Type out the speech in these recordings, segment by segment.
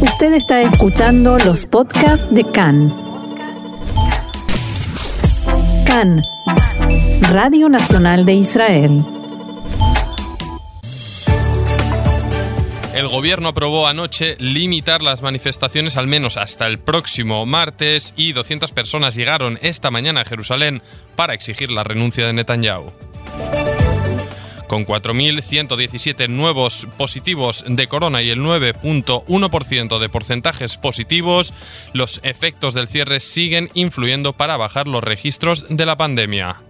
Usted está escuchando los podcasts de CAN. CAN, Radio Nacional de Israel. El gobierno aprobó anoche limitar las manifestaciones al menos hasta el próximo martes y 200 personas llegaron esta mañana a Jerusalén para exigir la renuncia de Netanyahu. Con 4.117 nuevos positivos de corona y el 9.1% de porcentajes positivos, los efectos del cierre siguen influyendo para bajar los registros de la pandemia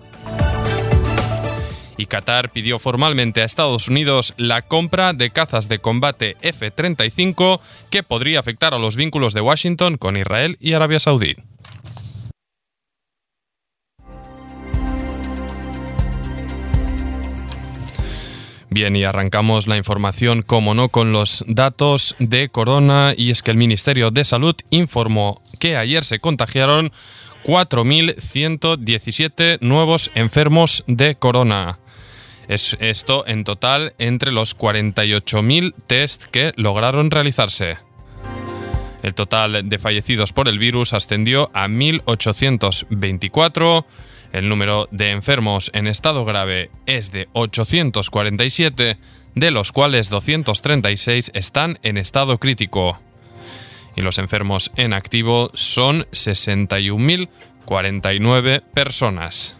y Qatar pidió formalmente a Estados Unidos la compra de cazas de combate F-35 que podría afectar a los vínculos de Washington con Israel y Arabia Saudí. Bien, y arrancamos la información, como no, con los datos de Corona, y es que el Ministerio de Salud informó que ayer se contagiaron 4.117 nuevos enfermos de Corona. Es esto en total entre los 48.000 test que lograron realizarse. El total de fallecidos por el virus ascendió a 1.824 el número de enfermos en estado grave es de 847, de los cuales 236 están en estado crítico. Y los enfermos en activo son 61.049 personas.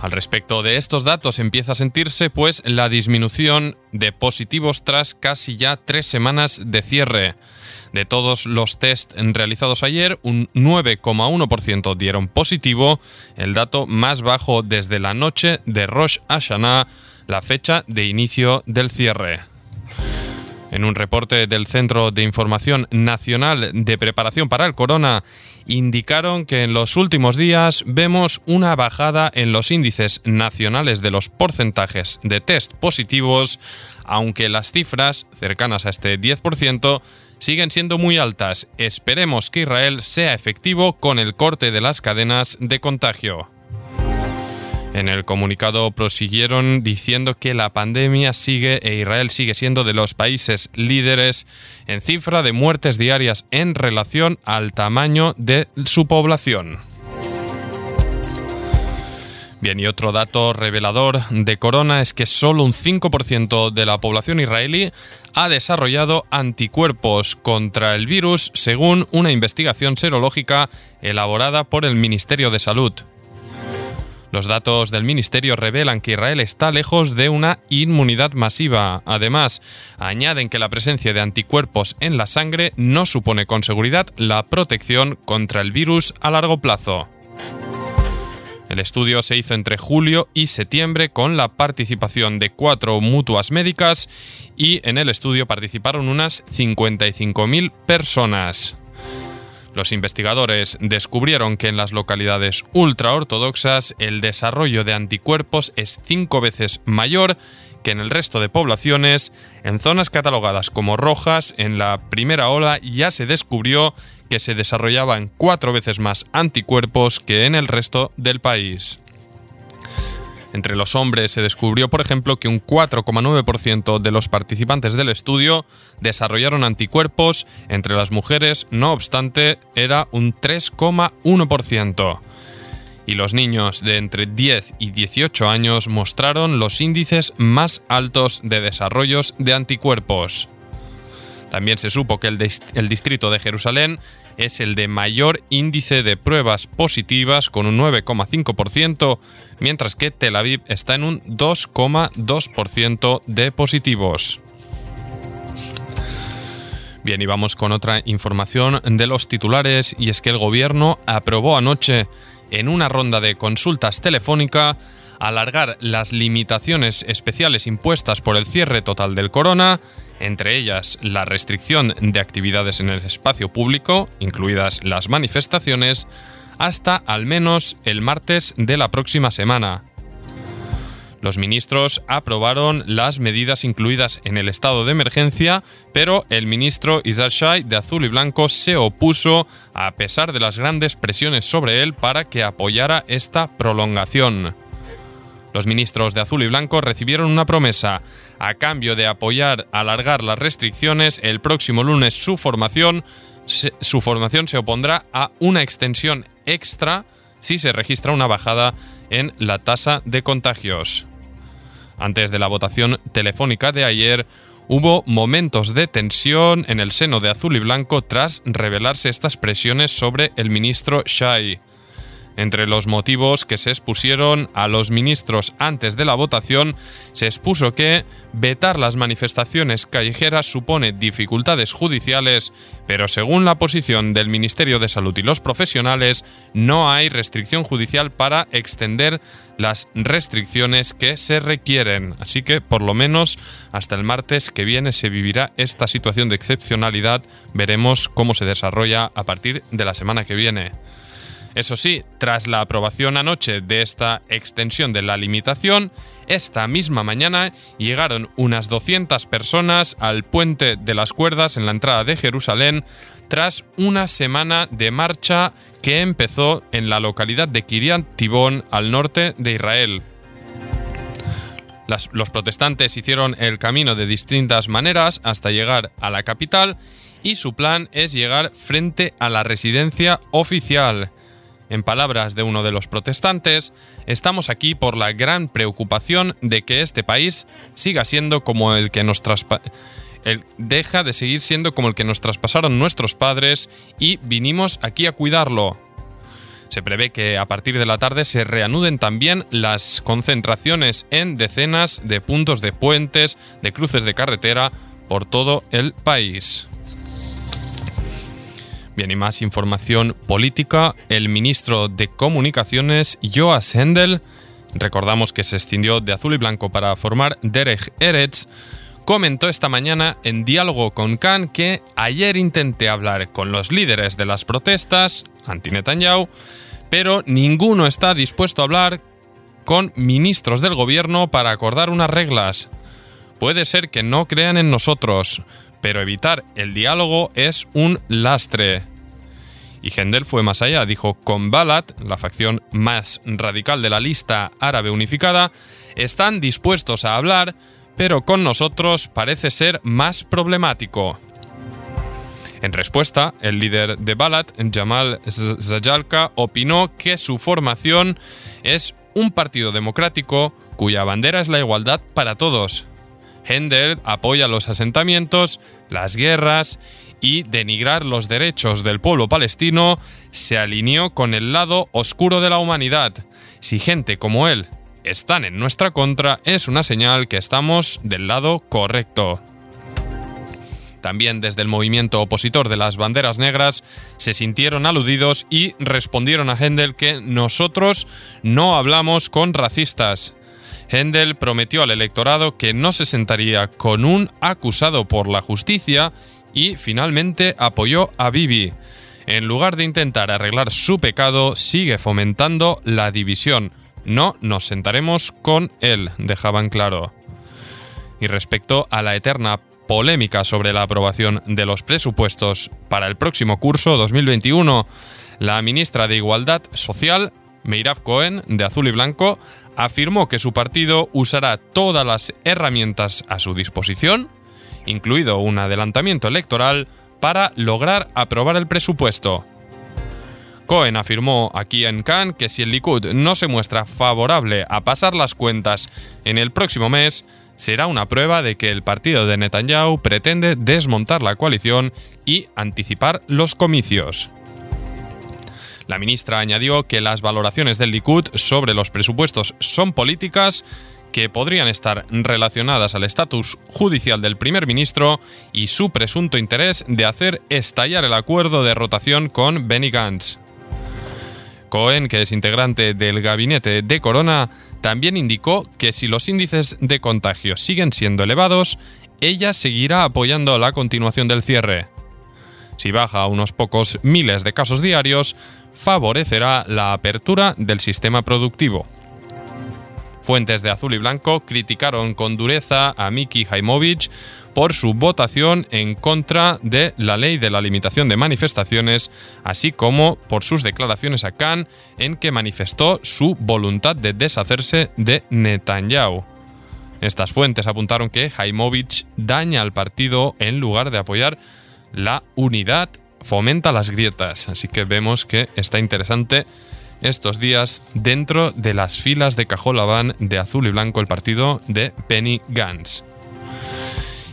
Al respecto de estos datos empieza a sentirse pues la disminución de positivos tras casi ya tres semanas de cierre. De todos los test realizados ayer, un 9,1% dieron positivo, el dato más bajo desde la noche de Rosh Hashanah, la fecha de inicio del cierre. En un reporte del Centro de Información Nacional de Preparación para el Corona, indicaron que en los últimos días vemos una bajada en los índices nacionales de los porcentajes de test positivos, aunque las cifras, cercanas a este 10%, siguen siendo muy altas. Esperemos que Israel sea efectivo con el corte de las cadenas de contagio. En el comunicado prosiguieron diciendo que la pandemia sigue e Israel sigue siendo de los países líderes en cifra de muertes diarias en relación al tamaño de su población. Bien, y otro dato revelador de Corona es que solo un 5% de la población israelí ha desarrollado anticuerpos contra el virus según una investigación serológica elaborada por el Ministerio de Salud. Los datos del Ministerio revelan que Israel está lejos de una inmunidad masiva. Además, añaden que la presencia de anticuerpos en la sangre no supone con seguridad la protección contra el virus a largo plazo. El estudio se hizo entre julio y septiembre con la participación de cuatro mutuas médicas y en el estudio participaron unas 55.000 personas. Los investigadores descubrieron que en las localidades ultraortodoxas el desarrollo de anticuerpos es cinco veces mayor que en el resto de poblaciones. En zonas catalogadas como rojas, en la primera ola ya se descubrió que se desarrollaban cuatro veces más anticuerpos que en el resto del país. Entre los hombres se descubrió, por ejemplo, que un 4,9% de los participantes del estudio desarrollaron anticuerpos, entre las mujeres, no obstante, era un 3,1%. Y los niños de entre 10 y 18 años mostraron los índices más altos de desarrollos de anticuerpos. También se supo que el, el distrito de Jerusalén es el de mayor índice de pruebas positivas con un 9,5%, mientras que Tel Aviv está en un 2,2% de positivos. Bien, y vamos con otra información de los titulares, y es que el gobierno aprobó anoche en una ronda de consultas telefónica alargar las limitaciones especiales impuestas por el cierre total del corona entre ellas la restricción de actividades en el espacio público, incluidas las manifestaciones, hasta al menos el martes de la próxima semana. Los ministros aprobaron las medidas incluidas en el estado de emergencia, pero el ministro Isaac Shai de Azul y Blanco se opuso a pesar de las grandes presiones sobre él para que apoyara esta prolongación. Los ministros de azul y blanco recibieron una promesa. A cambio de apoyar alargar las restricciones, el próximo lunes su formación, se, su formación se opondrá a una extensión extra si se registra una bajada en la tasa de contagios. Antes de la votación telefónica de ayer, hubo momentos de tensión en el seno de azul y blanco tras revelarse estas presiones sobre el ministro Shai. Entre los motivos que se expusieron a los ministros antes de la votación, se expuso que vetar las manifestaciones callejeras supone dificultades judiciales, pero según la posición del Ministerio de Salud y los profesionales, no hay restricción judicial para extender las restricciones que se requieren. Así que por lo menos hasta el martes que viene se vivirá esta situación de excepcionalidad. Veremos cómo se desarrolla a partir de la semana que viene. Eso sí, tras la aprobación anoche de esta extensión de la limitación, esta misma mañana llegaron unas 200 personas al puente de las cuerdas en la entrada de Jerusalén tras una semana de marcha que empezó en la localidad de Kiryat Tibón al norte de Israel. los protestantes hicieron el camino de distintas maneras hasta llegar a la capital y su plan es llegar frente a la residencia oficial. En palabras de uno de los protestantes, estamos aquí por la gran preocupación de que este país siga siendo como el que nos el deja de seguir siendo como el que nos traspasaron nuestros padres y vinimos aquí a cuidarlo. Se prevé que a partir de la tarde se reanuden también las concentraciones en decenas de puntos de puentes, de cruces de carretera por todo el país. Bien, y más información política. El ministro de Comunicaciones, Joas Hendel, recordamos que se extendió de azul y blanco para formar Derek Eretz, comentó esta mañana en diálogo con Khan que ayer intenté hablar con los líderes de las protestas anti-Netanyahu, pero ninguno está dispuesto a hablar con ministros del gobierno para acordar unas reglas. Puede ser que no crean en nosotros, pero evitar el diálogo es un lastre. Y Hendel fue más allá, dijo, con Balat, la facción más radical de la lista árabe unificada, están dispuestos a hablar, pero con nosotros parece ser más problemático. En respuesta, el líder de Balat, Jamal Zajalka, opinó que su formación es un partido democrático cuya bandera es la igualdad para todos, Hendel apoya los asentamientos, las guerras y denigrar los derechos del pueblo palestino se alineó con el lado oscuro de la humanidad. Si gente como él están en nuestra contra, es una señal que estamos del lado correcto. También desde el movimiento opositor de las banderas negras se sintieron aludidos y respondieron a Hendel que nosotros no hablamos con racistas. Hendel prometió al electorado que no se sentaría con un acusado por la justicia y finalmente apoyó a Bibi. En lugar de intentar arreglar su pecado, sigue fomentando la división. No nos sentaremos con él, dejaban claro. Y respecto a la eterna polémica sobre la aprobación de los presupuestos para el próximo curso 2021, la ministra de Igualdad Social, Meirav Cohen, de Azul y Blanco, afirmó que su partido usará todas las herramientas a su disposición, incluido un adelantamiento electoral, para lograr aprobar el presupuesto. Cohen afirmó aquí en Cannes que si el Likud no se muestra favorable a pasar las cuentas en el próximo mes, será una prueba de que el partido de Netanyahu pretende desmontar la coalición y anticipar los comicios. La ministra añadió que las valoraciones del Likud sobre los presupuestos son políticas que podrían estar relacionadas al estatus judicial del primer ministro y su presunto interés de hacer estallar el acuerdo de rotación con Benny Gantz. Cohen, que es integrante del gabinete de Corona, también indicó que si los índices de contagio siguen siendo elevados, ella seguirá apoyando la continuación del cierre. Si baja a unos pocos miles de casos diarios, favorecerá la apertura del sistema productivo. Fuentes de azul y blanco criticaron con dureza a Miki Jaimovich por su votación en contra de la ley de la limitación de manifestaciones, así como por sus declaraciones a Khan en que manifestó su voluntad de deshacerse de Netanyahu. Estas fuentes apuntaron que Jaimovich daña al partido en lugar de apoyar la unidad, fomenta las grietas. Así que vemos que está interesante estos días dentro de las filas de Cajolabán de azul y blanco el partido de Penny Gantz.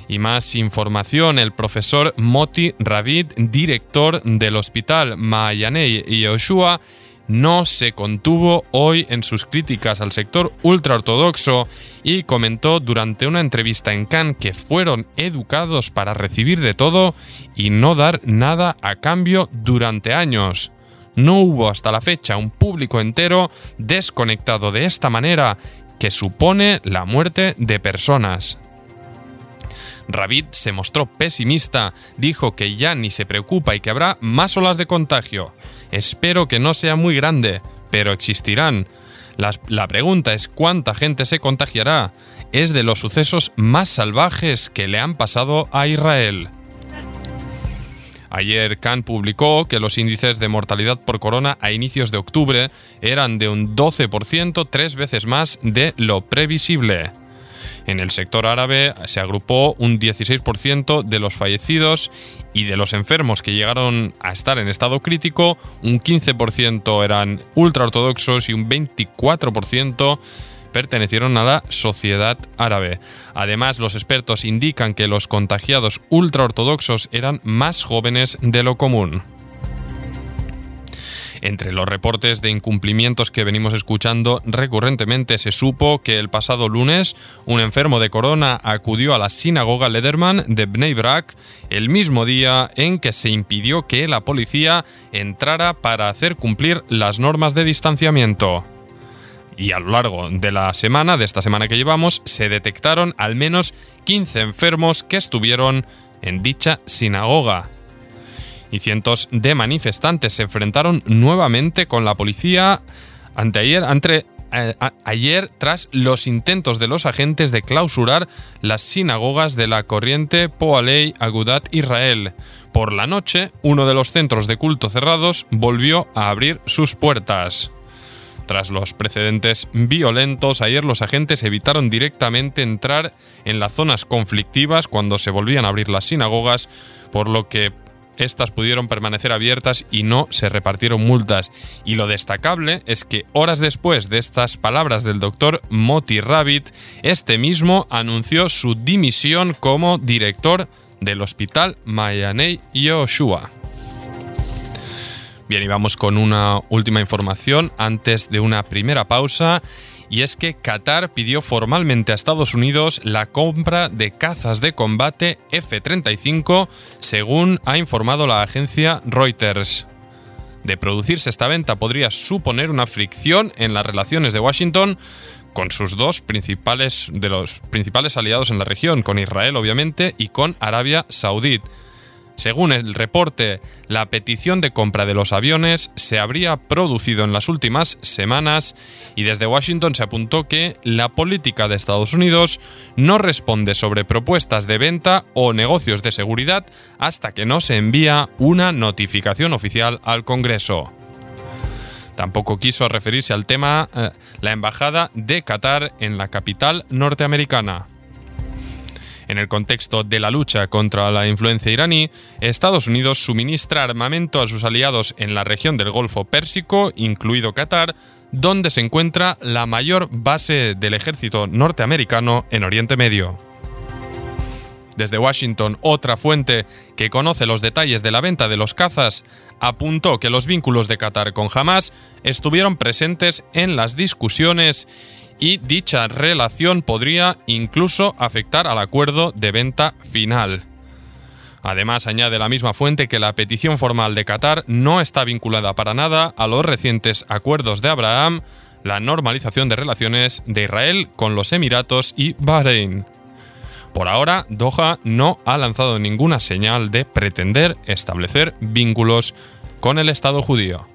Y más información, el profesor Moti Ravid, director del hospital Mayanei Yoshua, no se contuvo hoy en sus críticas al sector ultraortodoxo y comentó durante una entrevista en Cannes que fueron educados para recibir de todo y no dar nada a cambio durante años. No hubo hasta la fecha un público entero desconectado de esta manera que supone la muerte de personas. Ravid se mostró pesimista, dijo que ya ni se preocupa y que habrá más olas de contagio. Espero que no sea muy grande, pero existirán. La, pregunta es cuánta gente se contagiará. Es de los sucesos más salvajes que le han pasado a Israel. Ayer Khan publicó que los índices de mortalidad por corona a inicios de octubre eran de un 12%, tres veces más de lo previsible. En el sector árabe se agrupó un 16% de los fallecidos y de los enfermos que llegaron a estar en estado crítico, un 15% eran ultraortodoxos y un 24% pertenecieron a la sociedad árabe. Además, los expertos indican que los contagiados ultraortodoxos eran más jóvenes de lo común. Entre los reportes de incumplimientos que venimos escuchando recurrentemente se supo que el pasado lunes un enfermo de corona acudió a la sinagoga Lederman de Bnei Brak el mismo día en que se impidió que la policía entrara para hacer cumplir las normas de distanciamiento. Y a lo largo de la semana, de esta semana que llevamos, se detectaron al menos 15 enfermos que estuvieron en dicha sinagoga y cientos de manifestantes se enfrentaron nuevamente con la policía anteayer, entre, eh, ayer tras los intentos de los agentes de clausurar las sinagogas de la corriente Poalei Agudat Israel. Por la noche, uno de los centros de culto cerrados volvió a abrir sus puertas. Tras los precedentes violentos, ayer los agentes evitaron directamente entrar en las zonas conflictivas cuando se volvían a abrir las sinagogas, por lo que estas pudieron permanecer abiertas y no se repartieron multas. Y lo destacable es que horas después de estas palabras del doctor Moti Rabbit, este mismo anunció su dimisión como director del hospital Mayanei Yoshua. Bien, y vamos con una última información antes de una primera pausa y es que Qatar pidió formalmente a Estados Unidos la compra de cazas de combate F-35, según ha informado la agencia Reuters. De producirse esta venta podría suponer una fricción en las relaciones de Washington con sus dos principales de los principales aliados en la región, con Israel obviamente y con Arabia Saudí. Según el reporte, la petición de compra de los aviones se habría producido en las últimas semanas y desde Washington se apuntó que la política de Estados Unidos no responde sobre propuestas de venta o negocios de seguridad hasta que no se envía una notificación oficial al Congreso. Tampoco quiso referirse al tema eh, la embajada de Qatar en la capital norteamericana. En el contexto de la lucha contra la influencia iraní, Estados Unidos suministra armamento a sus aliados en la región del Golfo Pérsico, incluido Qatar, donde se encuentra la mayor base del ejército norteamericano en Oriente Medio. Desde Washington, otra fuente que conoce los detalles de la venta de los cazas apuntó que los vínculos de Qatar con Hamas estuvieron presentes en las discusiones y dicha relación podría incluso afectar al acuerdo de venta final. Además, añade la misma fuente que la petición formal de Qatar no está vinculada para nada a los recientes acuerdos de Abraham, la normalización de relaciones de Israel con los Emiratos y Bahrein. Por ahora, Doha no ha lanzado ninguna señal de pretender establecer vínculos con el Estado judío.